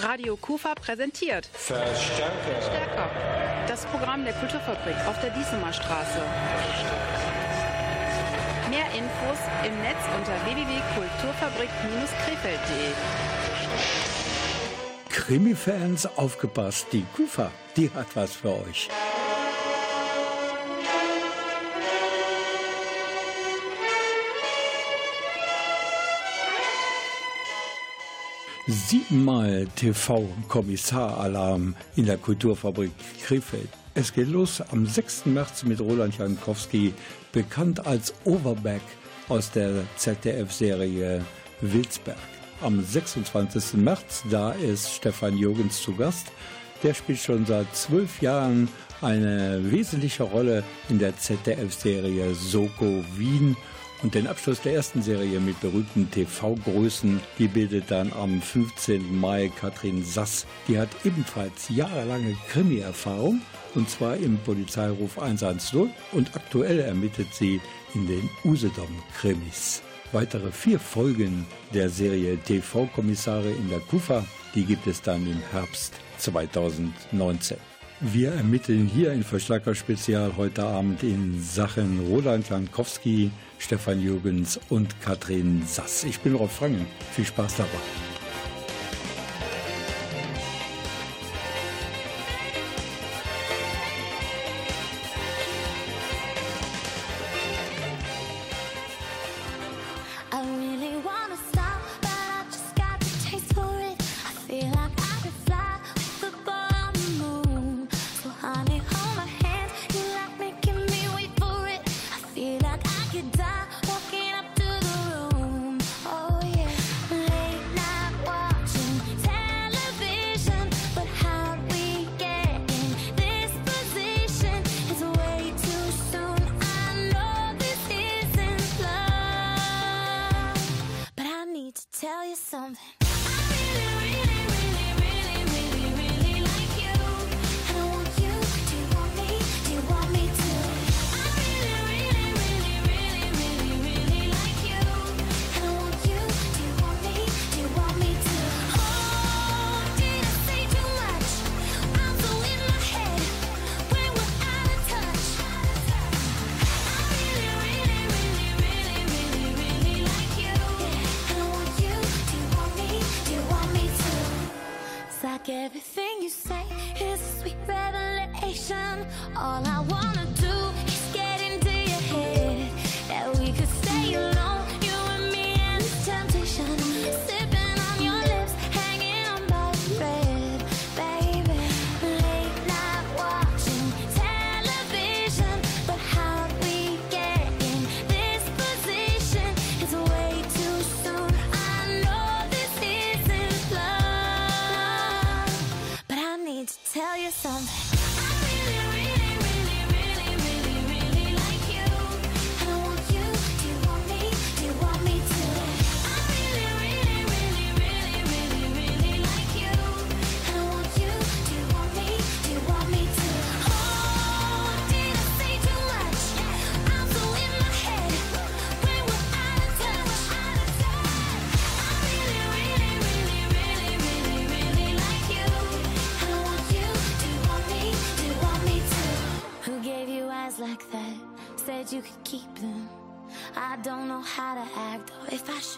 Radio Kufa präsentiert Verstärker. Stärker. Das Programm der Kulturfabrik auf der Diesemer Straße. Mehr Infos im Netz unter www.kulturfabrik-krefeld.de. Krimi-Fans, aufgepasst, die Kufa, die hat was für euch. Siebenmal TV-Kommissaralarm in der Kulturfabrik Krefeld. Es geht los am 6. März mit Roland Jankowski, bekannt als Overback aus der ZDF-Serie Wilsberg. Am 26. März, da ist Stefan Jürgens zu Gast. Der spielt schon seit zwölf Jahren eine wesentliche Rolle in der ZDF-Serie Soko Wien und den Abschluss der ersten Serie mit berühmten TV-Größen, die bildet dann am 15. Mai Katrin Sass. Die hat ebenfalls jahrelange Krimi-Erfahrung und zwar im Polizeiruf 110 und aktuell ermittelt sie in den Usedom-Krimis. Weitere vier Folgen der Serie TV-Kommissare in der Kufa, die gibt es dann im Herbst 2019. Wir ermitteln hier in Verstärker Spezial heute Abend in Sachen Roland Jankowski, Stefan Jürgens und Katrin Sass. Ich bin Rolf Frangen. Viel Spaß dabei.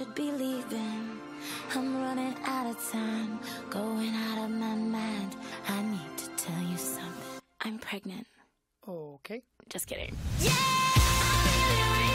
should be leaving. I'm running out of time, going out of my mind. I need to tell you something. I'm pregnant. Okay. Just kidding. Yeah!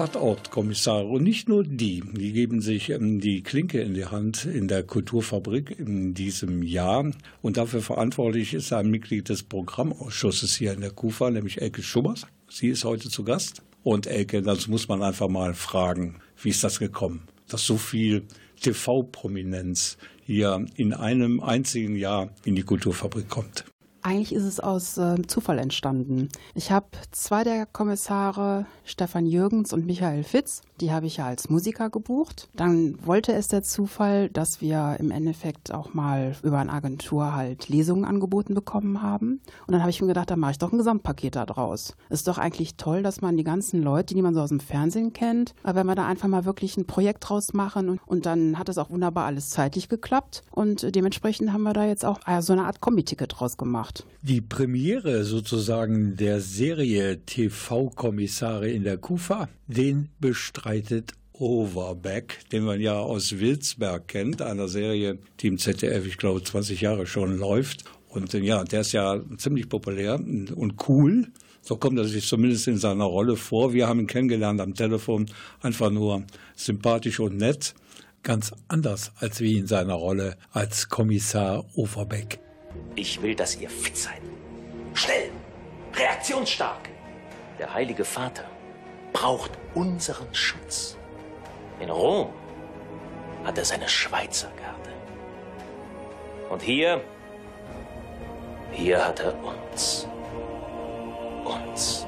Tatortkommissare und nicht nur die. Die geben sich ähm, die Klinke in die Hand in der Kulturfabrik in diesem Jahr. Und dafür verantwortlich ist ein Mitglied des Programmausschusses hier in der KUFA, nämlich Elke Schummers. Sie ist heute zu Gast. Und Elke, das muss man einfach mal fragen, wie ist das gekommen, dass so viel TV-Prominenz hier in einem einzigen Jahr in die Kulturfabrik kommt? Eigentlich ist es aus äh, Zufall entstanden. Ich habe zwei der Kommissare, Stefan Jürgens und Michael Fitz, die habe ich ja als Musiker gebucht. Dann wollte es der Zufall, dass wir im Endeffekt auch mal über eine Agentur halt Lesungen angeboten bekommen haben. Und dann habe ich mir gedacht, da mache ich doch ein Gesamtpaket da draus. Ist doch eigentlich toll, dass man die ganzen Leute, die man so aus dem Fernsehen kennt, aber wenn wir da einfach mal wirklich ein Projekt draus machen und, und dann hat es auch wunderbar alles zeitlich geklappt. Und dementsprechend haben wir da jetzt auch äh, so eine Art Kombi-Ticket draus gemacht gemacht. Die Premiere sozusagen der Serie TV-Kommissare in der Kufa, den bestreitet Overbeck, den man ja aus Wilsberg kennt, einer Serie, die im ZDF, ich glaube, 20 Jahre schon läuft. Und ja, der ist ja ziemlich populär und cool. So kommt er sich zumindest in seiner Rolle vor. Wir haben ihn kennengelernt am Telefon, einfach nur sympathisch und nett. Ganz anders als wie in seiner Rolle als Kommissar Overbeck. Ich will, dass ihr fit seid. Schnell. Reaktionsstark. Der Heilige Vater braucht unseren Schutz. In Rom hat er seine Schweizer Garde. Und hier, hier hat er uns. Uns.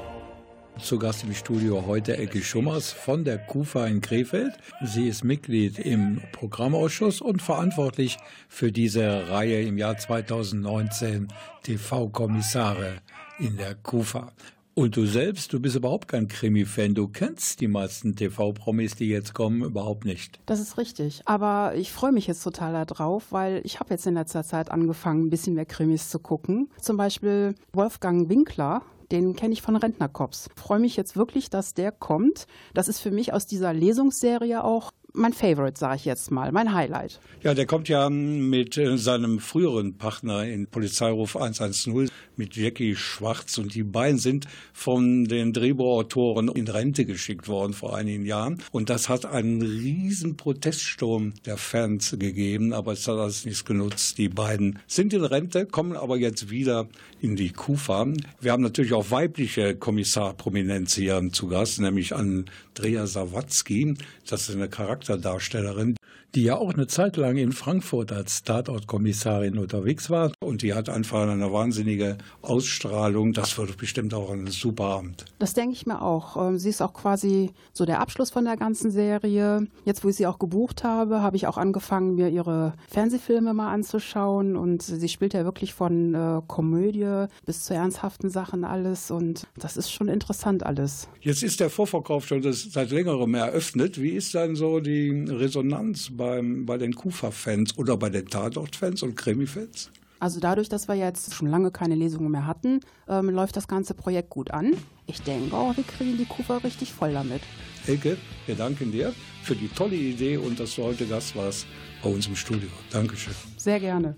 Zu Gast im Studio heute Elke Schummers von der KUFA in Krefeld. Sie ist Mitglied im Programmausschuss und verantwortlich für diese Reihe im Jahr 2019 TV-Kommissare in der KUFA. Und du selbst, du bist überhaupt kein Krimi-Fan. Du kennst die meisten TV-Promis, die jetzt kommen, überhaupt nicht. Das ist richtig. Aber ich freue mich jetzt total darauf, weil ich habe jetzt in letzter Zeit angefangen, ein bisschen mehr Krimis zu gucken. Zum Beispiel Wolfgang Winkler den kenne ich von Rentnerkops. Freue mich jetzt wirklich, dass der kommt. Das ist für mich aus dieser Lesungsserie auch mein Favorite, sage ich jetzt mal, mein Highlight. Ja, der kommt ja mit äh, seinem früheren Partner in Polizeiruf 110 mit Jackie Schwarz und die beiden sind von den Drehbuchautoren in Rente geschickt worden vor einigen Jahren und das hat einen riesen Proteststurm der Fans gegeben, aber es hat alles nichts genutzt. Die beiden sind in Rente, kommen aber jetzt wieder in die Kufa. Wir haben natürlich auch weibliche Kommissarprominenz hier zu Gast, nämlich Andrea Sawatzki. Das ist eine Charakterdarstellerin, die ja auch eine Zeit lang in Frankfurt als Tatortkommissarin unterwegs war. Und die hat einfach eine wahnsinnige Ausstrahlung. Das wird bestimmt auch ein super Abend. Das denke ich mir auch. Ähm, sie ist auch quasi so der Abschluss von der ganzen Serie. Jetzt, wo ich sie auch gebucht habe, habe ich auch angefangen, mir ihre Fernsehfilme mal anzuschauen. Und sie spielt ja wirklich von äh, Komödie bis zu ernsthaften Sachen alles. Und das ist schon interessant alles. Jetzt ist der Vorverkauf schon seit längerem eröffnet. Wie ist dann so die Resonanz bei beim, bei den Kufa-Fans oder bei den Tatort-Fans und Krimi-Fans? Also dadurch, dass wir jetzt schon lange keine Lesungen mehr hatten, ähm, läuft das ganze Projekt gut an. Ich denke auch, wir kriegen die Kufa richtig voll damit. Elke, wir danken dir für die tolle Idee und dass du heute Gast warst bei uns im Studio. Dankeschön. Sehr gerne.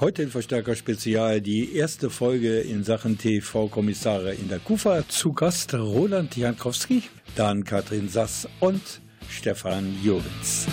Heute in Verstärker Spezial die erste Folge in Sachen TV-Kommissare in der KUFA. Zu Gast Roland Jankowski, dann Katrin Sass und Stefan Jürgens.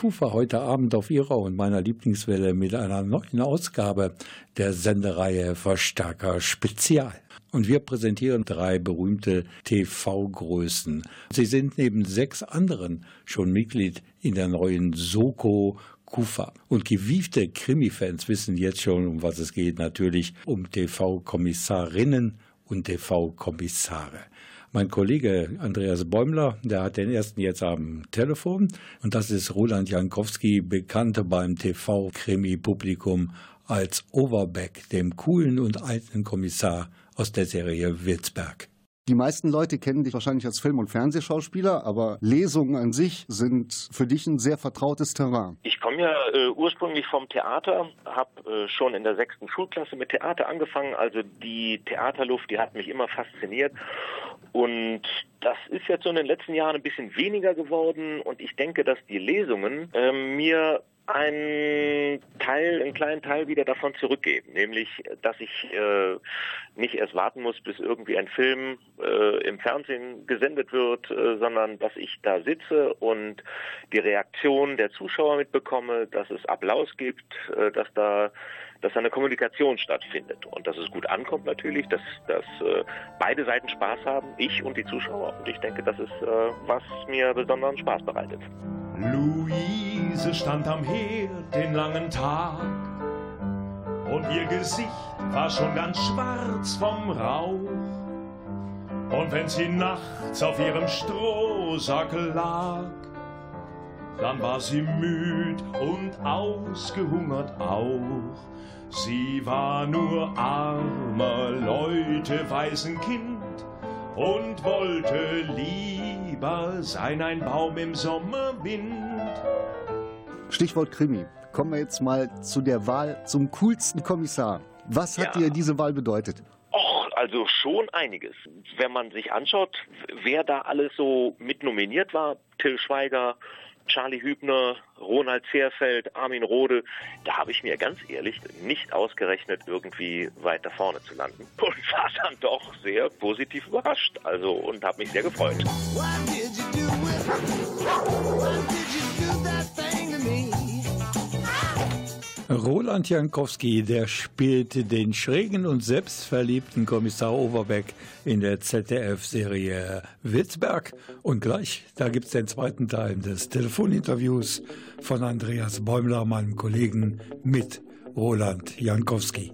Kufa heute Abend auf Ihrer und meiner Lieblingswelle mit einer neuen Ausgabe der Sendereihe Verstärker Spezial. Und wir präsentieren drei berühmte TV-Größen. Sie sind neben sechs anderen schon Mitglied in der neuen Soko Kufa. Und gewiefte Krimi-Fans wissen jetzt schon, um was es geht. Natürlich um TV-Kommissarinnen und TV-Kommissare. Mein Kollege Andreas Bäumler, der hat den ersten jetzt am Telefon. Und das ist Roland Jankowski, bekannt beim TV-Krimi-Publikum als Overbeck, dem coolen und alten Kommissar aus der Serie Witzberg. Die meisten Leute kennen dich wahrscheinlich als Film- und Fernsehschauspieler, aber Lesungen an sich sind für dich ein sehr vertrautes Terrain. Ich komme ja äh, ursprünglich vom Theater, habe äh, schon in der sechsten Schulklasse mit Theater angefangen. Also die Theaterluft, die hat mich immer fasziniert. Und das ist jetzt so in den letzten Jahren ein bisschen weniger geworden. Und ich denke, dass die Lesungen äh, mir einen Teil, einen kleinen Teil wieder davon zurückgeben, nämlich, dass ich äh, nicht erst warten muss, bis irgendwie ein Film äh, im Fernsehen gesendet wird, äh, sondern dass ich da sitze und die Reaktion der Zuschauer mitbekomme, dass es Applaus gibt, äh, dass da dass da eine Kommunikation stattfindet und dass es gut ankommt natürlich, dass, dass äh, beide Seiten Spaß haben, ich und die Zuschauer. Und ich denke, das ist, äh, was mir besonderen Spaß bereitet. Luise stand am Herd den langen Tag und ihr Gesicht war schon ganz schwarz vom Rauch. Und wenn sie nachts auf ihrem Strohsackel lag, dann war sie müd und ausgehungert auch. Sie war nur armer Leute Waisenkind und wollte lieber sein ein Baum im Sommerwind. Stichwort Krimi. Kommen wir jetzt mal zu der Wahl zum coolsten Kommissar. Was hat ja. dir diese Wahl bedeutet? Och, also schon einiges. Wenn man sich anschaut, wer da alles so mit nominiert war, Till Schweiger, Charlie Hübner, Ronald Zehrfeld, Armin Rode, da habe ich mir ganz ehrlich nicht ausgerechnet, irgendwie weiter vorne zu landen. Und war dann doch sehr positiv überrascht. Also und habe mich sehr gefreut. Roland Jankowski, der spielte den schrägen und selbstverliebten Kommissar Overbeck in der ZDF-Serie Witzberg. Und gleich, da gibt es den zweiten Teil des Telefoninterviews von Andreas Bäumler, meinem Kollegen, mit Roland Jankowski.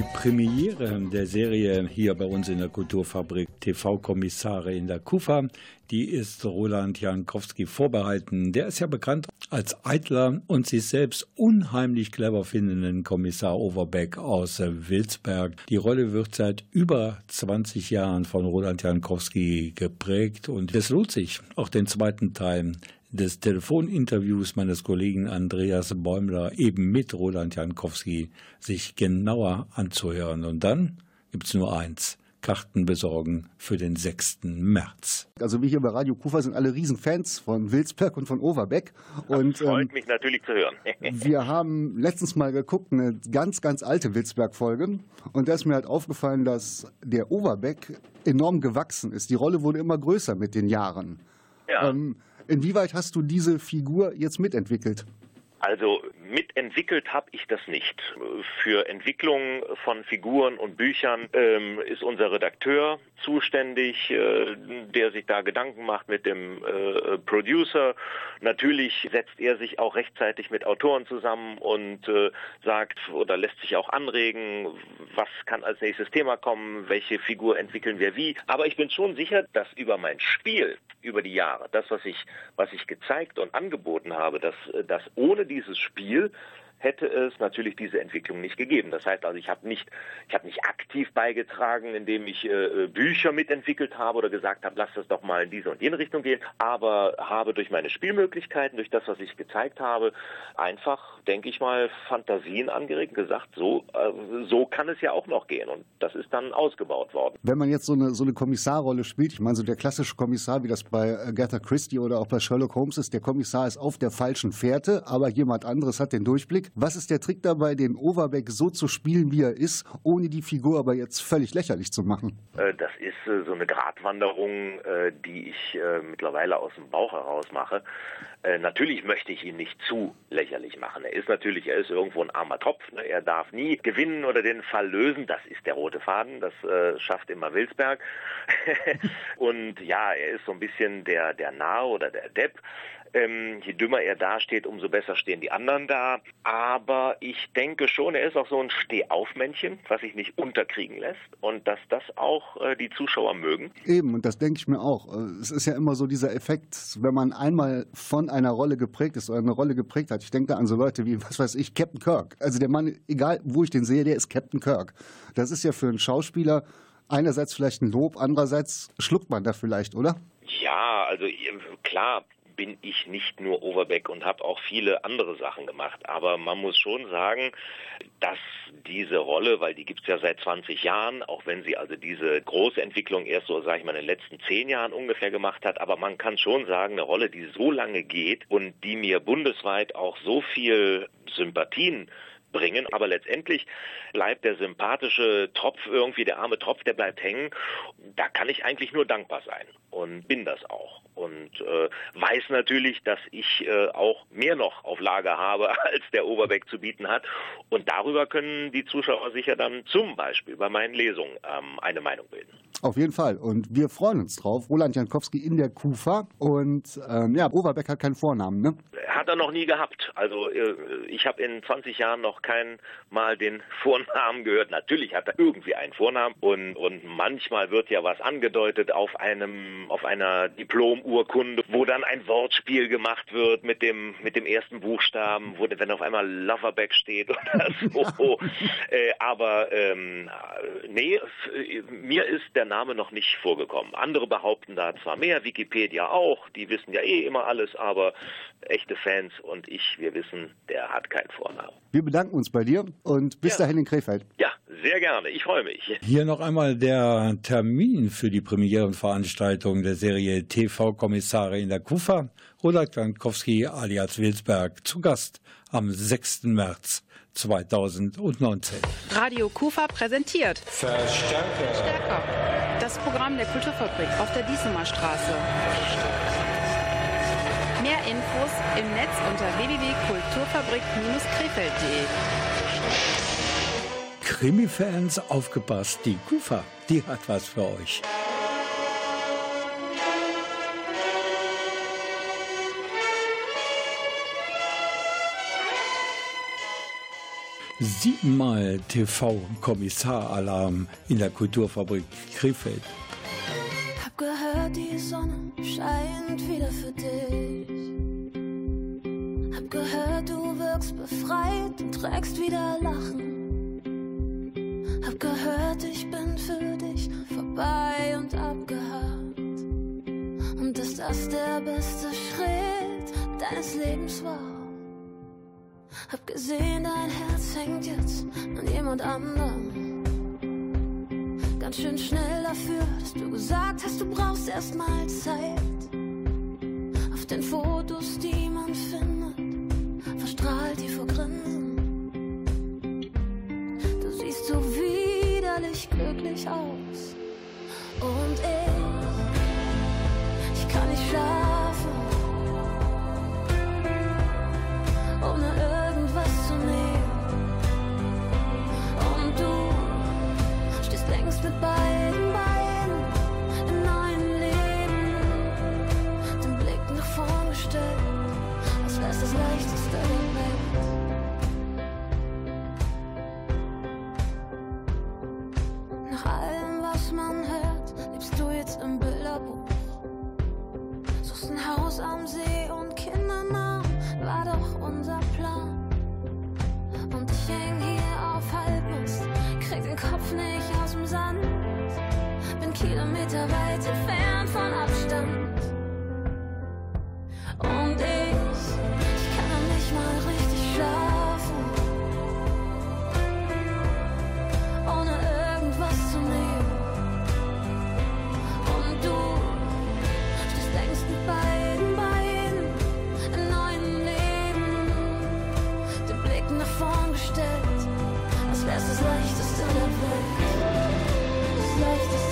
Die Premiere der Serie hier bei uns in der Kulturfabrik TV-Kommissare in der Kufa, die ist Roland Jankowski vorbehalten. Der ist ja bekannt als eitler und sich selbst unheimlich clever findenden Kommissar Overbeck aus Wilsberg. Die Rolle wird seit über 20 Jahren von Roland Jankowski geprägt und es lohnt sich, auch den zweiten Teil des Telefoninterviews meines Kollegen Andreas Bäumler eben mit Roland Jankowski sich genauer anzuhören. Und dann gibt es nur eins. Karten besorgen für den 6. März. Also wir hier bei Radio Kufa sind alle Riesenfans von Wilsberg und von Overbeck. Und, das freut ähm, mich natürlich zu hören. wir haben letztens mal geguckt, eine ganz, ganz alte Wilsberg-Folge. Und da ist mir halt aufgefallen, dass der Overbeck enorm gewachsen ist. Die Rolle wurde immer größer mit den Jahren. Ja. Ähm, Inwieweit hast du diese Figur jetzt mitentwickelt? Also mitentwickelt habe ich das nicht. Für Entwicklung von Figuren und Büchern ähm, ist unser Redakteur zuständig, äh, der sich da Gedanken macht mit dem äh, Producer. Natürlich setzt er sich auch rechtzeitig mit Autoren zusammen und äh, sagt oder lässt sich auch anregen, was kann als nächstes Thema kommen, welche Figur entwickeln wir wie. Aber ich bin schon sicher, dass über mein Spiel, über die Jahre, das, was ich, was ich gezeigt und angeboten habe, dass, dass ohne dieses Spiel hätte es natürlich diese Entwicklung nicht gegeben. Das heißt also, ich habe nicht, ich nicht aktiv beigetragen, indem ich äh, Bücher mitentwickelt habe oder gesagt habe, lass das doch mal in diese und jene Richtung gehen, aber habe durch meine Spielmöglichkeiten, durch das, was ich gezeigt habe, einfach, denke ich mal, Fantasien angeregt, gesagt, so, äh, so kann es ja auch noch gehen und das ist dann ausgebaut worden. Wenn man jetzt so eine, so eine Kommissarrolle spielt, ich meine, so der klassische Kommissar, wie das bei Agatha Christie oder auch bei Sherlock Holmes ist, der Kommissar ist auf der falschen Fährte, aber jemand anderes hat den Durchblick. Was ist der Trick dabei, den Overbeck so zu spielen, wie er ist, ohne die Figur aber jetzt völlig lächerlich zu machen? Äh, das ist äh, so eine Gratwanderung, äh, die ich mittlerweile aus dem Bauch heraus mache. Natürlich möchte ich ihn nicht zu lächerlich machen. Er ist natürlich, er ist irgendwo ein armer Tropf. Ne? Er darf nie gewinnen oder den Fall lösen. Das ist der rote Faden. Das schafft immer Wilsberg. Und ja, er ist so ein bisschen der, der Narr oder der Depp. Ähm, je dümmer er dasteht, umso besser stehen die anderen da. Aber ich denke schon, er ist auch so ein Stehaufmännchen, was sich nicht unterkriegen lässt und dass das auch äh, die Zuschauer mögen. Eben, und das denke ich mir auch. Äh, es ist ja immer so dieser Effekt, wenn man einmal von einer Rolle geprägt ist oder eine Rolle geprägt hat. Ich denke da an so Leute wie, was weiß ich, Captain Kirk. Also der Mann, egal wo ich den sehe, der ist Captain Kirk. Das ist ja für einen Schauspieler einerseits vielleicht ein Lob, andererseits schluckt man da vielleicht, oder? Ja, also klar, bin ich nicht nur Overbeck und habe auch viele andere Sachen gemacht. Aber man muss schon sagen, dass diese Rolle, weil die gibt es ja seit 20 Jahren, auch wenn sie also diese große Entwicklung erst so, sage ich mal, in den letzten zehn Jahren ungefähr gemacht hat, aber man kann schon sagen, eine Rolle, die so lange geht und die mir bundesweit auch so viel Sympathien bringen. Aber letztendlich bleibt der sympathische Tropf irgendwie, der arme Tropf, der bleibt hängen. Da kann ich eigentlich nur dankbar sein und bin das auch. Und äh, weiß natürlich, dass ich äh, auch mehr noch auf Lager habe, als der Oberbeck zu bieten hat. Und darüber können die Zuschauer sicher dann zum Beispiel bei meinen Lesungen ähm, eine Meinung bilden. Auf jeden Fall. Und wir freuen uns drauf. Roland Jankowski in der Kufa. Und ähm, ja, Oberbeck hat keinen Vornamen, ne? Hat er noch nie gehabt. Also äh, ich habe in 20 Jahren noch kein Mal den Vornamen gehört. Natürlich hat er irgendwie einen Vornamen und, und manchmal wird ja was angedeutet auf einem, auf einer Diplomurkunde, wo dann ein Wortspiel gemacht wird mit dem, mit dem ersten Buchstaben, wo wenn auf einmal Loverback steht oder so. äh, aber ähm, nee, mir ist der Name noch nicht vorgekommen. Andere behaupten da zwar mehr, Wikipedia auch, die wissen ja eh immer alles, aber echte Fans und ich, wir wissen, der hat keinen Vornamen. Wir bedanken uns bei dir und bis ja. dahin in Krefeld. Ja, sehr gerne. Ich freue mich. Hier noch einmal der Termin für die Premierenveranstaltung der Serie TV-Kommissare in der Kufa. Roland Jankowski alias Wilsberg zu Gast am 6. März. 2019. Radio Kufa präsentiert Verstärker. Stärker. Das Programm der Kulturfabrik auf der Diesemer Straße. Mehr Infos im Netz unter www.kulturfabrik-krefeld.de. Krimi-Fans, aufgepasst, die Kufa, die hat was für euch. Siebenmal TV-Kommissaralarm in der Kulturfabrik Krefeld. Hab gehört, die Sonne scheint wieder für dich. Hab gehört, du wirkst befreit und trägst wieder Lachen. Hab gehört, ich bin für dich vorbei und abgehakt. Und dass das der beste Schritt deines Lebens war. Hab gesehen, dein Herz hängt jetzt an jemand anderem. Ganz schön schnell dafür, dass du gesagt hast, du brauchst erst mal Zeit. Auf den Fotos, die man findet, verstrahlt die vor Grinsen. Du siehst so widerlich glücklich aus. Und ich, ich kann nicht schlafen, gestellt, als wär's das leichteste der Welt. Das leichteste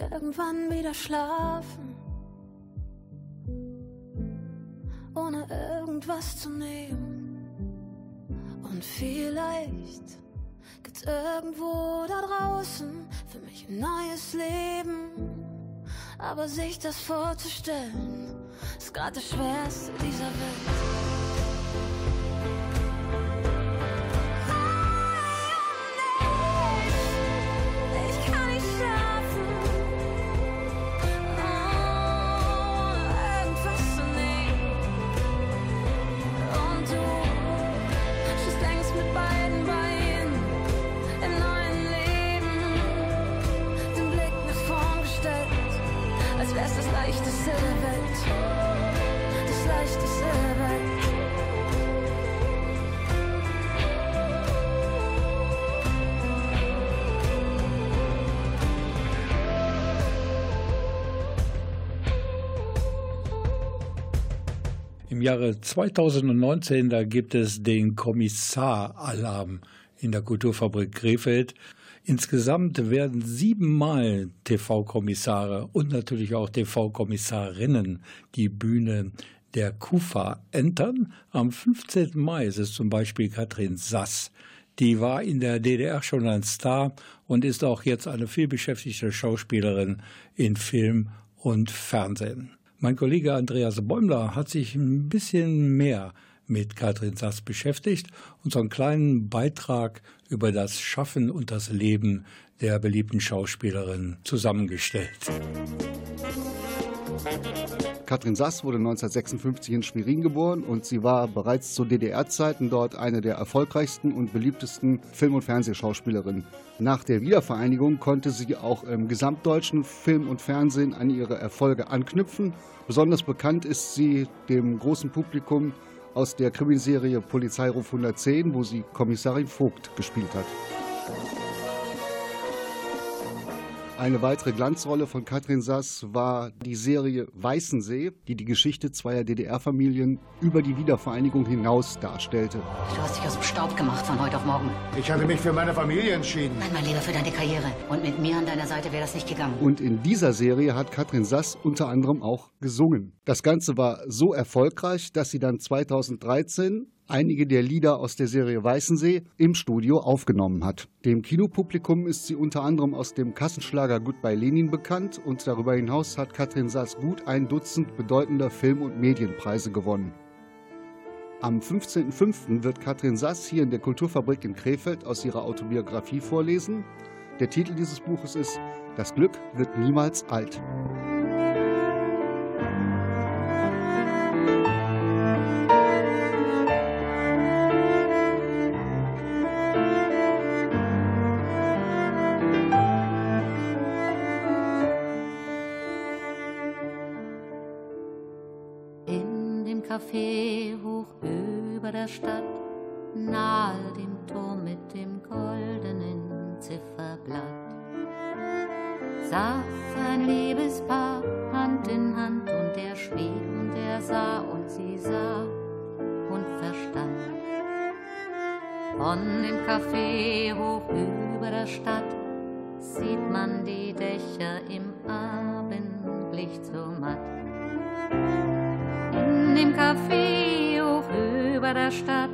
irgendwann wieder schlafen, ohne irgendwas zu nehmen. Und vielleicht gibt's irgendwo da draußen für mich ein neues Leben. Aber sich das vorzustellen, ist gerade das Schwerste dieser Welt. Jahre 2019, da gibt es den Kommissaralarm in der Kulturfabrik Krefeld. Insgesamt werden siebenmal TV-Kommissare und natürlich auch TV-Kommissarinnen die Bühne der KUFA entern. Am 15. Mai ist es zum Beispiel Katrin Sass. Die war in der DDR schon ein Star und ist auch jetzt eine vielbeschäftigte Schauspielerin in Film und Fernsehen. Mein Kollege Andreas Bäumler hat sich ein bisschen mehr mit Katrin Sass beschäftigt und so einen kleinen Beitrag über das Schaffen und das Leben der beliebten Schauspielerin zusammengestellt. Katrin Sass wurde 1956 in Schwerin geboren und sie war bereits zu DDR-Zeiten dort eine der erfolgreichsten und beliebtesten Film- und Fernsehschauspielerinnen. Nach der Wiedervereinigung konnte sie auch im gesamtdeutschen Film und Fernsehen an ihre Erfolge anknüpfen. Besonders bekannt ist sie dem großen Publikum aus der Krimiserie Polizeiruf 110, wo sie Kommissarin Vogt gespielt hat. Eine weitere Glanzrolle von Katrin Sass war die Serie Weißensee, die die Geschichte zweier DDR-Familien über die Wiedervereinigung hinaus darstellte. Du hast dich aus dem Staub gemacht von heute auf morgen. Ich hatte mich für meine Familie entschieden. Nein, mein Lieber, für deine Karriere. Und mit mir an deiner Seite wäre das nicht gegangen. Und in dieser Serie hat Katrin Sass unter anderem auch gesungen. Das Ganze war so erfolgreich, dass sie dann 2013 einige der Lieder aus der Serie Weißensee im Studio aufgenommen hat. Dem Kinopublikum ist sie unter anderem aus dem Kassenschlager Goodbye Lenin bekannt und darüber hinaus hat Katrin Sass gut ein Dutzend bedeutender Film- und Medienpreise gewonnen. Am 15.05. wird Katrin Sass hier in der Kulturfabrik in Krefeld aus ihrer Autobiografie vorlesen. Der Titel dieses Buches ist Das Glück wird niemals alt. Stadt, nahe dem Turm mit dem goldenen Zifferblatt. Saß ein Liebespaar Hand in Hand und er schwieg und er sah und sie sah und verstand. Von dem Café hoch über der Stadt sieht man die Dächer im Abendlicht so matt in dem Café über der Stadt,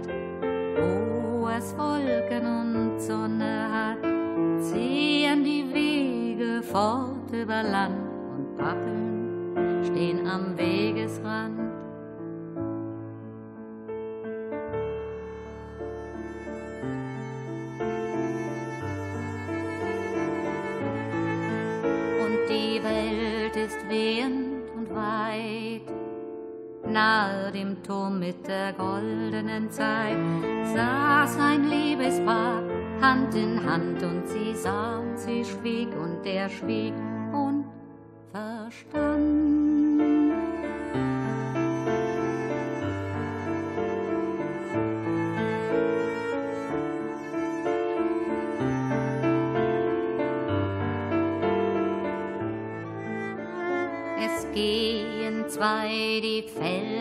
wo es Wolken und Sonne hat, ziehen die Wege fort über Land und Pappeln stehen am Wegesrand. Turm mit der goldenen Zeit saß ein Liebespaar Hand in Hand und sie sah und sie schwieg und der schwieg und verstand. Es gehen zwei die Felder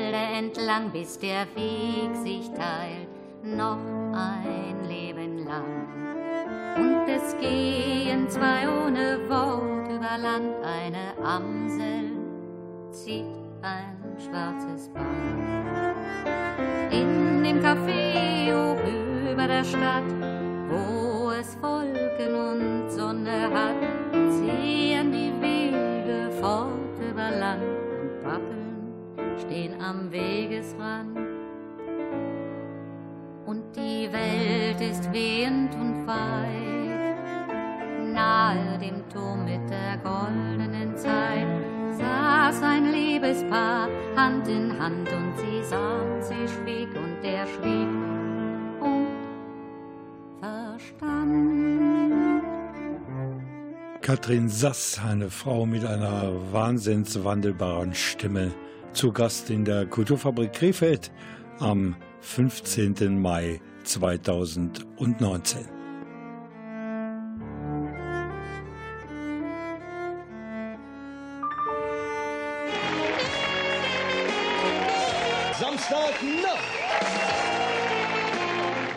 entlang, bis der Weg sich teilt, noch ein Leben lang. Und es gehen zwei ohne Wort über Land, eine Amsel zieht ein schwarzes Band. In dem Café hoch über der Stadt, wo es Wolken und Sonne hat, ziehen die Wege fort über Land stehen am Wegesrand. Und die Welt ist wehend und weit, nahe dem Turm mit der goldenen Zeit saß ein Liebespaar Hand in Hand und sie sah und sie schwieg und der schwieg und verstand. Katrin Sass, eine Frau mit einer wahnsinnswandelbaren Stimme, zu Gast in der Kulturfabrik Krefeld am 15. Mai 2019. Samstagnacht.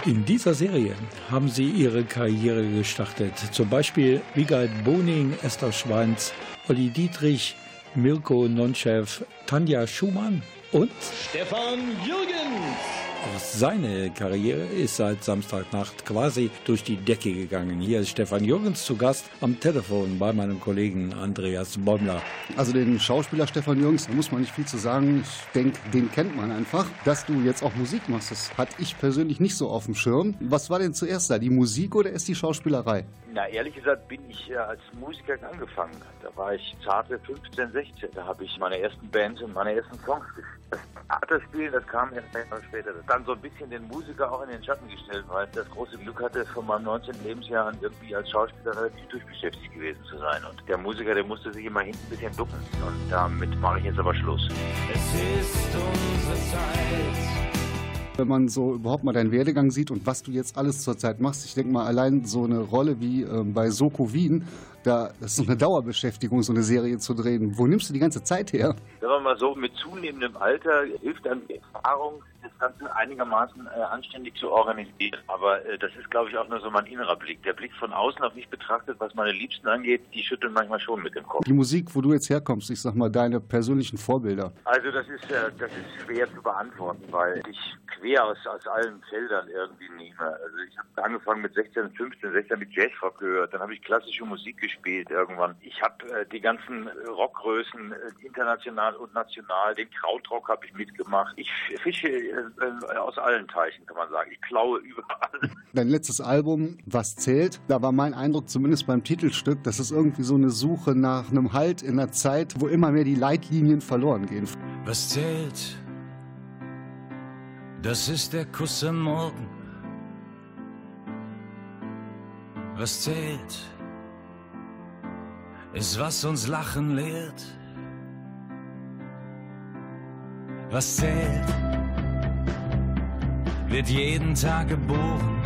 In dieser Serie haben sie ihre Karriere gestartet. Zum Beispiel Wiegald Boning, Esther Schwanz, Olli Dietrich, Mirko Nonchev, Tanja Schumann und Stefan Jürgens. Auch seine Karriere ist seit Samstagnacht quasi durch die Decke gegangen. Hier ist Stefan Jürgens zu Gast am Telefon bei meinem Kollegen Andreas Bäumler. Also den Schauspieler Stefan Jürgens, da muss man nicht viel zu sagen. Ich denke, den kennt man einfach. Dass du jetzt auch Musik machst, das hatte ich persönlich nicht so auf dem Schirm. Was war denn zuerst da, die Musik oder ist die Schauspielerei? Na, ehrlich gesagt bin ich als Musiker angefangen. Da war ich zarte 15, 16. Da habe ich meine ersten Bands und meine ersten Songs gespielt. Das Theaterspielen, das kam erst einmal später. Das dann so ein bisschen den Musiker auch in den Schatten gestellt, weil ich das große Glück hatte, von meinem 19. Lebensjahr an irgendwie als Schauspieler relativ durchbeschäftigt gewesen zu sein. Und der Musiker, der musste sich immer hinten ein bisschen ducken. Und damit mache ich jetzt aber Schluss. Es ist unsere Zeit. Wenn man so überhaupt mal deinen Werdegang sieht und was du jetzt alles zurzeit machst, ich denke mal, allein so eine Rolle wie ähm, bei Soko Wien, da, das ist eine Dauerbeschäftigung, so eine Serie zu drehen. Wo nimmst du die ganze Zeit her? Sagen wir mal so, mit zunehmendem Alter hilft dann die Erfahrung, das Ganze einigermaßen äh, anständig zu organisieren. Aber äh, das ist, glaube ich, auch nur so mein innerer Blick. Der Blick von außen auf mich betrachtet, was meine Liebsten angeht, die schütteln manchmal schon mit dem Kopf. Die Musik, wo du jetzt herkommst, ich sag mal, deine persönlichen Vorbilder. Also das ist, äh, das ist schwer zu beantworten, weil ich quer aus, aus allen Feldern irgendwie nehme. Also ich habe angefangen mit 16, 15, 16 mit Jazzrock gehört, dann habe ich klassische Musik gespielt irgendwann. Ich habe äh, die ganzen Rockgrößen äh, international und national, den Krautrock habe ich mitgemacht. Ich fische äh, aus allen Teichen, kann man sagen. Ich klaue überall. Dein letztes Album, Was zählt, da war mein Eindruck zumindest beim Titelstück, dass es irgendwie so eine Suche nach einem Halt in einer Zeit, wo immer mehr die Leitlinien verloren gehen. Was zählt? Das ist der Kuss am Morgen. Was zählt? Ist, was uns Lachen lehrt. Was zählt? Wird jeden Tag geboren.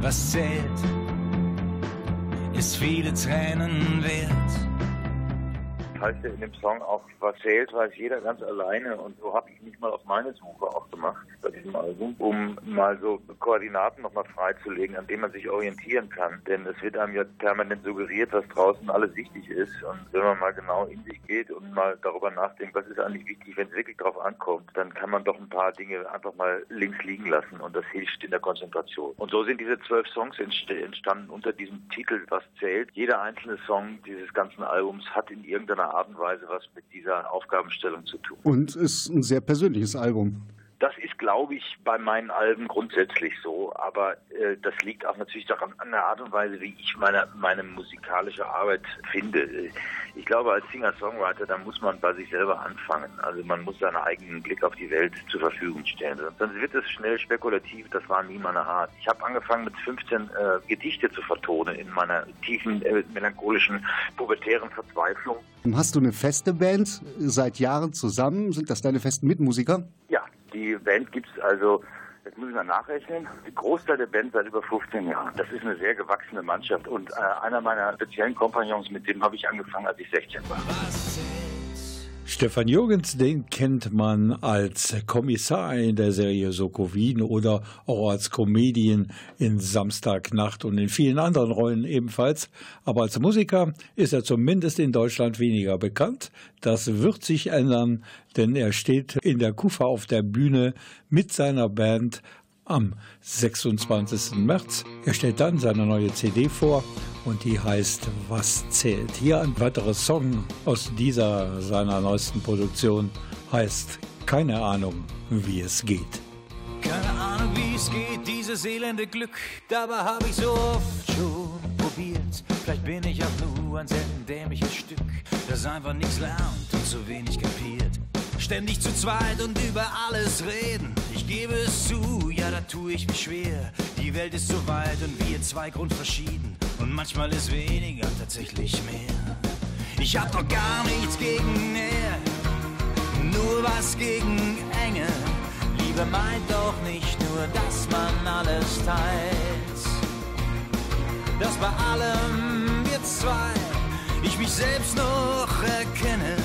Was zählt? Ist viele Tränen wert heißt ja in dem Song auch, was zählt, weiß jeder ganz alleine. Und so habe ich mich mal auf meine Suche auch gemacht bei diesem Album, um mal so Koordinaten nochmal freizulegen, an denen man sich orientieren kann. Denn es wird einem ja permanent suggeriert, was draußen alles wichtig ist. Und wenn man mal genau in sich geht und mal darüber nachdenkt, was ist eigentlich wichtig, wenn es wirklich drauf ankommt, dann kann man doch ein paar Dinge einfach mal links liegen lassen und das hilft in der Konzentration. Und so sind diese zwölf Songs entstanden unter diesem Titel, was zählt. Jeder einzelne Song dieses ganzen Albums hat in irgendeiner Art und Weise was mit dieser Aufgabenstellung zu tun. Und ist ein sehr persönliches Album. Das ist, glaube ich, bei meinen Alben grundsätzlich so, aber äh, das liegt auch natürlich daran an der Art und Weise, wie ich meine, meine musikalische Arbeit finde. Ich glaube, als Singer-Songwriter, da muss man bei sich selber anfangen. Also man muss seinen eigenen Blick auf die Welt zur Verfügung stellen. Sonst wird es schnell spekulativ, das war nie meine Art. Ich habe angefangen mit 15 äh, Gedichte zu vertonen in meiner tiefen, äh, melancholischen, pubertären Verzweiflung. Hast du eine feste Band seit Jahren zusammen? Sind das deine festen Mitmusiker? Ja, die Band gibt es also, jetzt muss ich mal nachrechnen, die Großteil der Band seit über 15 Jahren. Das ist eine sehr gewachsene Mannschaft und äh, einer meiner speziellen Kompagnons, mit dem habe ich angefangen, als ich 16 war. Stefan Jürgens, den kennt man als Kommissar in der Serie Soko Wien oder auch als Comedian in Samstagnacht und in vielen anderen Rollen ebenfalls. Aber als Musiker ist er zumindest in Deutschland weniger bekannt. Das wird sich ändern, denn er steht in der Kufa auf der Bühne mit seiner Band am 26. März. Er stellt dann seine neue CD vor und die heißt Was zählt. Hier ein weiterer Song aus dieser seiner neuesten Produktion heißt Keine Ahnung, wie es geht. Keine Ahnung, wie es geht, dieses elende Glück, dabei habe ich so oft schon probiert. Vielleicht bin ich auch nur ein sehr dämliches Stück, das einfach nichts lernt und zu wenig kapiert. Ständig zu zweit und über alles reden. Ich gebe es zu, ja, da tue ich mich schwer. Die Welt ist so weit und wir zwei grundverschieden. Und manchmal ist weniger tatsächlich mehr. Ich hab doch gar nichts gegen Nähe, nur was gegen Enge. Liebe meint doch nicht nur, dass man alles teilt. Dass bei allem wir zwei ich mich selbst noch erkenne,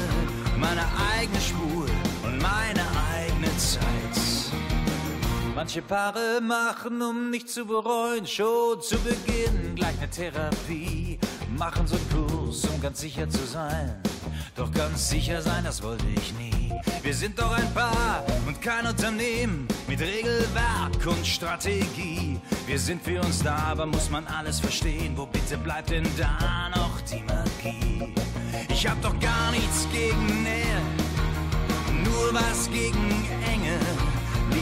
meine eigene Spur und meine eigene Zeit. Manche Paare machen, um nicht zu bereuen, schon zu Beginn gleich eine Therapie. Machen so einen Kurs, um ganz sicher zu sein. Doch ganz sicher sein, das wollte ich nie. Wir sind doch ein Paar und kein Unternehmen mit Regelwerk und Strategie. Wir sind für uns da, aber muss man alles verstehen. Wo bitte bleibt denn da noch die Magie? Ich hab doch gar nichts gegen Nähe, nur was gegen Enge.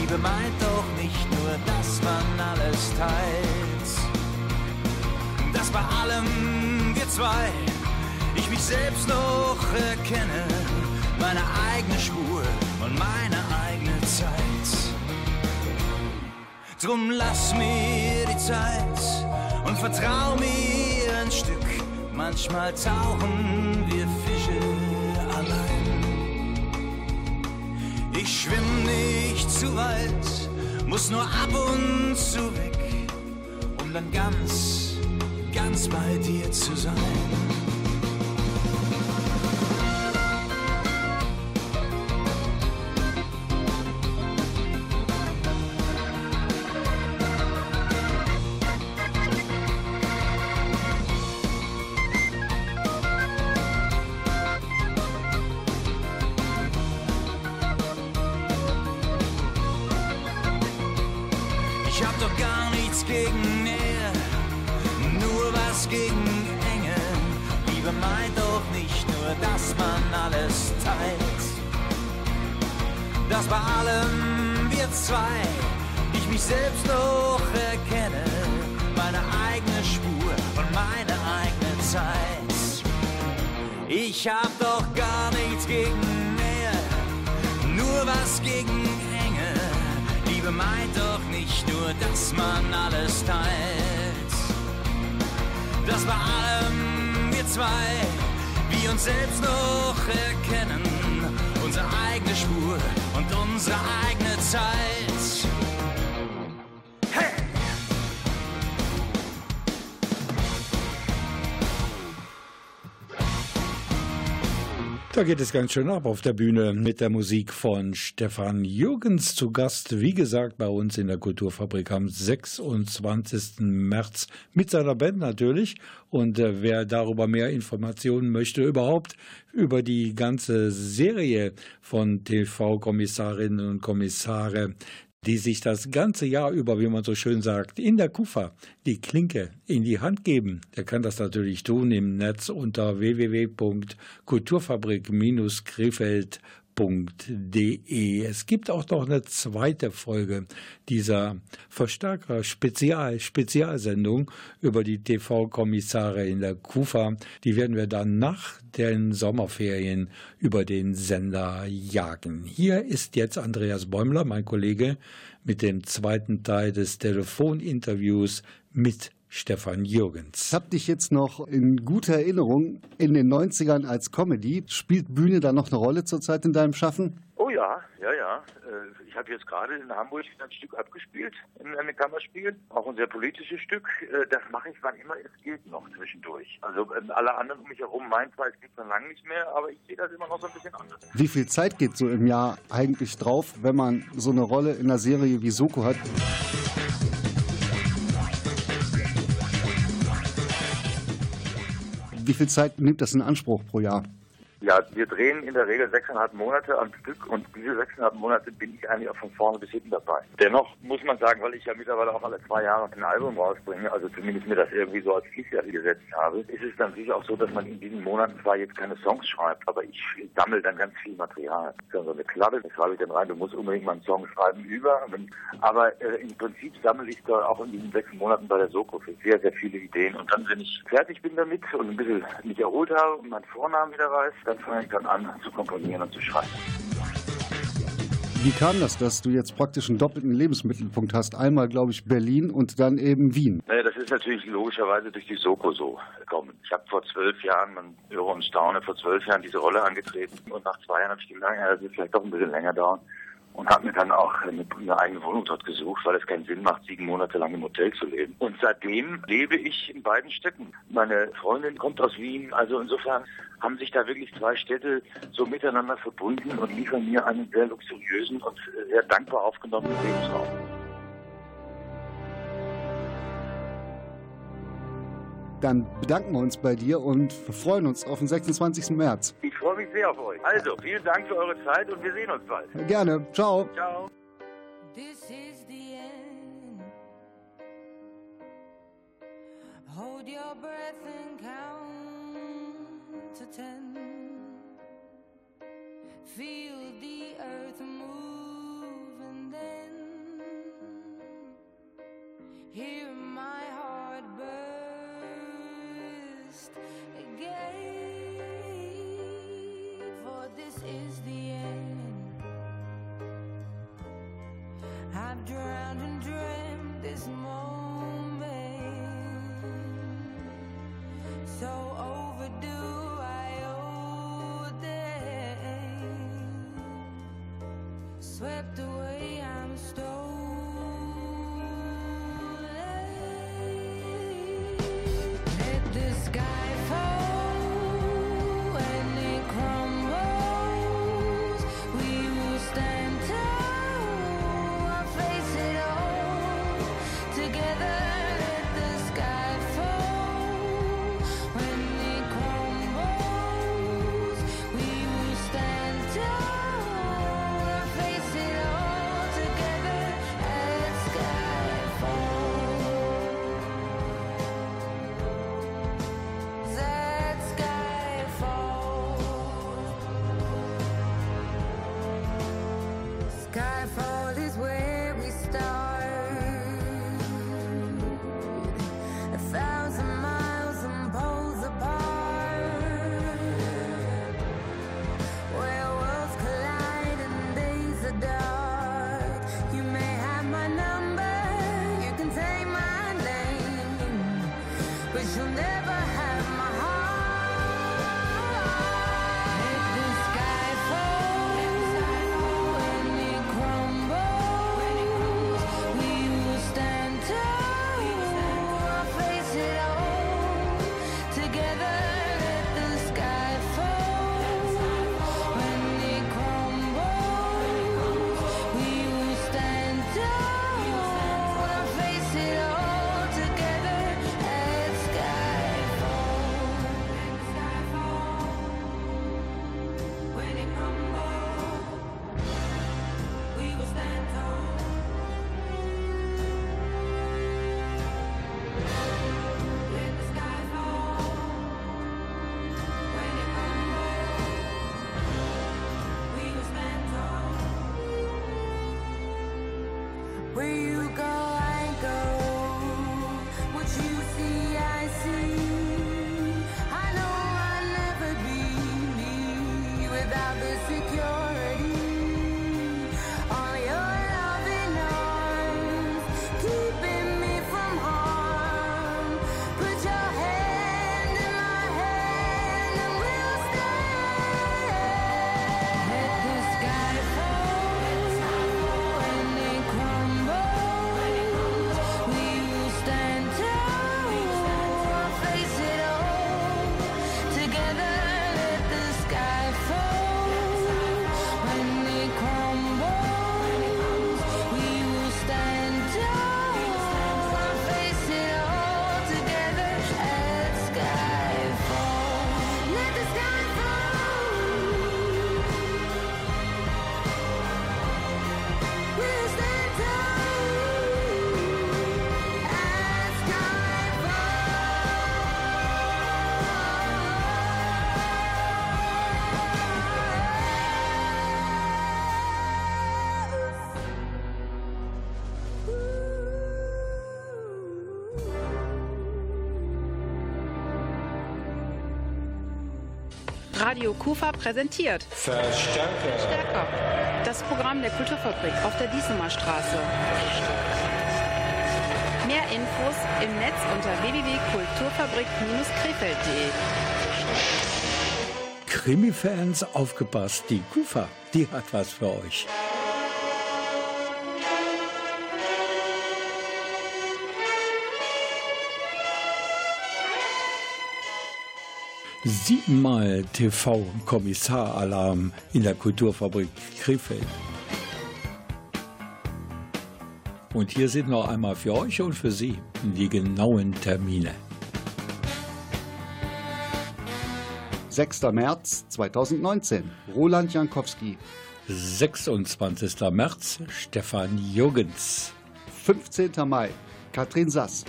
Liebe meint doch nicht nur, dass man alles teilt. Dass bei allem wir zwei, ich mich selbst noch erkenne, meine eigene Spur und meine eigene Zeit. Drum lass mir die Zeit und vertrau mir ein Stück. Manchmal tauchen wir Ich schwimm nicht zu weit, muss nur ab und zu weg, um dann ganz ganz bei dir zu sein. Geht es ganz schön ab auf der Bühne mit der Musik von Stefan Jürgens zu Gast, wie gesagt, bei uns in der Kulturfabrik am 26. März mit seiner Band natürlich. Und äh, wer darüber mehr Informationen möchte, überhaupt über die ganze Serie von TV-Kommissarinnen und Kommissare, die sich das ganze Jahr über, wie man so schön sagt, in der Kufa die Klinke in die Hand geben. Der kann das natürlich tun im Netz unter www.kulturfabrik-krefeld.de www.ftf.de. Es gibt auch noch eine zweite Folge dieser Verstärker Spezial Spezialsendung über die TV-Kommissare in der Kufa. Die werden wir dann nach den Sommerferien über den Sender jagen. Hier ist jetzt Andreas Bäumler, mein Kollege, mit dem zweiten Teil des Telefoninterviews mit Stefan Jürgens. Ich habe dich jetzt noch in guter Erinnerung in den 90ern als Comedy. Spielt Bühne da noch eine Rolle zurzeit in deinem Schaffen? Oh ja, ja, ja. Äh, ich habe jetzt gerade in Hamburg ein Stück abgespielt, in einem Kammerspiel. Auch ein sehr politisches Stück. Äh, das mache ich, wann immer es geht, noch zwischendurch. Also ähm, alle anderen um mich herum meinen zwar, es geht schon lange nicht mehr, aber ich sehe das immer noch so ein bisschen anders. Wie viel Zeit geht so im Jahr eigentlich drauf, wenn man so eine Rolle in einer Serie wie Soko hat? Wie viel Zeit nimmt das in Anspruch pro Jahr? Ja, wir drehen in der Regel sechseinhalb Monate am Stück und diese sechseinhalb Monate bin ich eigentlich auch von vorne bis hinten dabei. Dennoch muss man sagen, weil ich ja mittlerweile auch alle zwei Jahre ein Album rausbringe, also zumindest mir das irgendwie so als Pflicht gesetzt habe, ist es dann sicher auch so, dass man in diesen Monaten zwar jetzt keine Songs schreibt, aber ich sammle dann ganz viel Material. So eine Klappe, da schreibe ich dann rein, du musst unbedingt mal einen Song schreiben über. Aber äh, im Prinzip sammle ich da auch in diesen sechs Monaten bei der Soko sehr, sehr viele Ideen. Und dann, wenn ich fertig bin damit und ein bisschen mich erholt habe und meinen Vornamen wieder weiß, dann fange ich dann an zu komponieren und zu schreiben. Wie kam das, dass du jetzt praktisch einen doppelten Lebensmittelpunkt hast? Einmal, glaube ich, Berlin und dann eben Wien. Naja, das ist natürlich logischerweise durch die Soko so gekommen. Ich habe vor zwölf Jahren, man höre und staune, vor zwölf Jahren diese Rolle angetreten und nach zwei Jahren habe ich gedacht, ja, das wird vielleicht doch ein bisschen länger dauern und habe mir dann auch eine, eine, eigene Wohnung dort gesucht, weil es keinen Sinn macht, sieben Monate lang im Hotel zu leben. Und seitdem lebe ich in beiden Städten. Meine Freundin kommt aus Wien, also insofern haben sich da wirklich zwei Städte so miteinander verbunden und liefern mir einen sehr luxuriösen und sehr dankbar aufgenommenen Lebensraum. Dann bedanken wir uns bei dir und freuen uns auf den 26. März. Ich freue mich sehr auf euch. Also, vielen Dank für eure Zeit und wir sehen uns bald. Gerne. Ciao. Ciao. This is the end. Hold your breath and count to ten. Feel the earth move and then hear this moment. So Kufa präsentiert. Verstärker. Stärker. Das Programm der Kulturfabrik auf der Diesemer Straße. Mehr Infos im Netz unter www.kulturfabrik-krefeld.de. Krimi-Fans, aufgepasst, die Kufa, die hat was für euch. Siebenmal TV-Kommissaralarm in der Kulturfabrik Krefeld. Und hier sind noch einmal für euch und für Sie die genauen Termine. 6. März 2019, Roland Jankowski. 26. März, Stefan Jürgens. 15. Mai, Katrin Sass.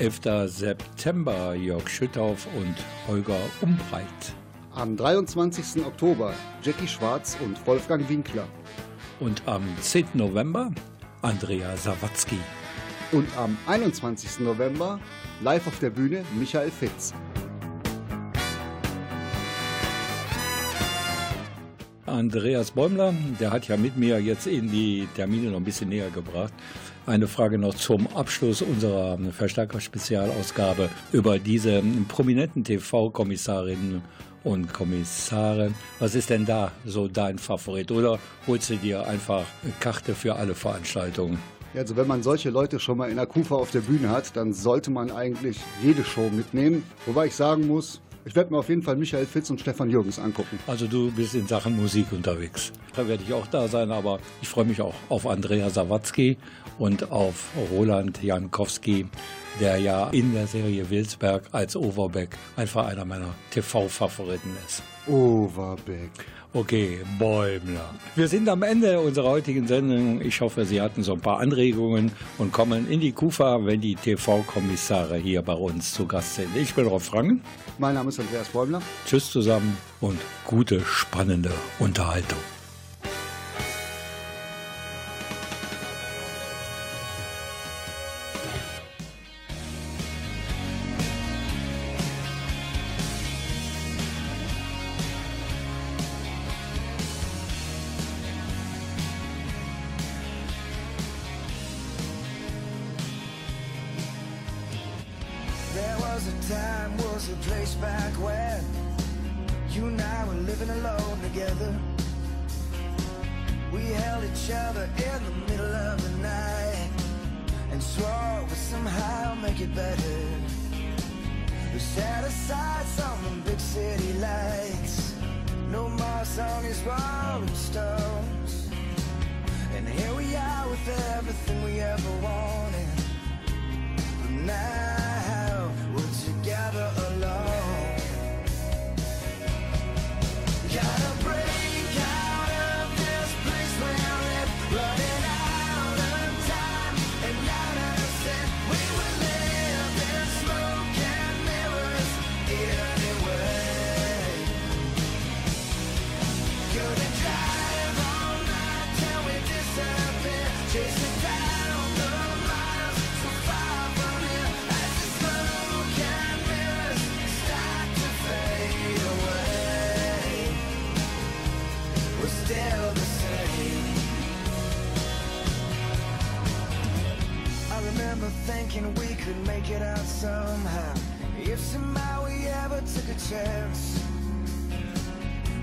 11. September Jörg Schüttauf und Holger Umbreit. Am 23. Oktober Jackie Schwarz und Wolfgang Winkler. Und am 10. November Andrea Sawatzki. Und am 21. November live auf der Bühne Michael Fitz. Andreas Bäumler, der hat ja mit mir jetzt in die Termine noch ein bisschen näher gebracht. Eine Frage noch zum Abschluss unserer Verstärker-Spezialausgabe über diese prominenten TV-Kommissarinnen und Kommissare. Was ist denn da so dein Favorit? Oder holst du dir einfach eine Karte für alle Veranstaltungen? Also wenn man solche Leute schon mal in der Kufa auf der Bühne hat, dann sollte man eigentlich jede Show mitnehmen. Wobei ich sagen muss, ich werde mir auf jeden Fall Michael Fitz und Stefan Jürgens angucken. Also du bist in Sachen Musik unterwegs. Da werde ich auch da sein, aber ich freue mich auch auf Andrea Sawatzki und auf Roland Jankowski, der ja in der Serie Wilsberg als Overbeck einfach einer meiner TV-Favoriten ist. Overbeck. Okay, Bäumler. Wir sind am Ende unserer heutigen Sendung. Ich hoffe, Sie hatten so ein paar Anregungen und kommen in die Kufa, wenn die TV-Kommissare hier bei uns zu Gast sind. Ich bin Rolf Frangen. Mein Name ist Andreas Bäumler. Tschüss zusammen und gute, spannende Unterhaltung. Remember thinking we could make it out somehow. If somehow we ever took a chance,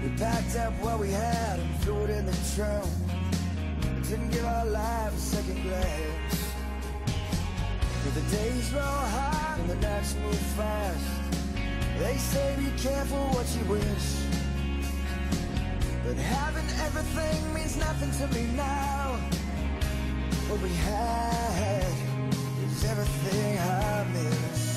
we packed up what we had and threw it in the trunk. Didn't give our life a second glance. But the days roll hard and the nights move fast. They say be careful what you wish. But having everything means nothing to me now. What we had everything I miss.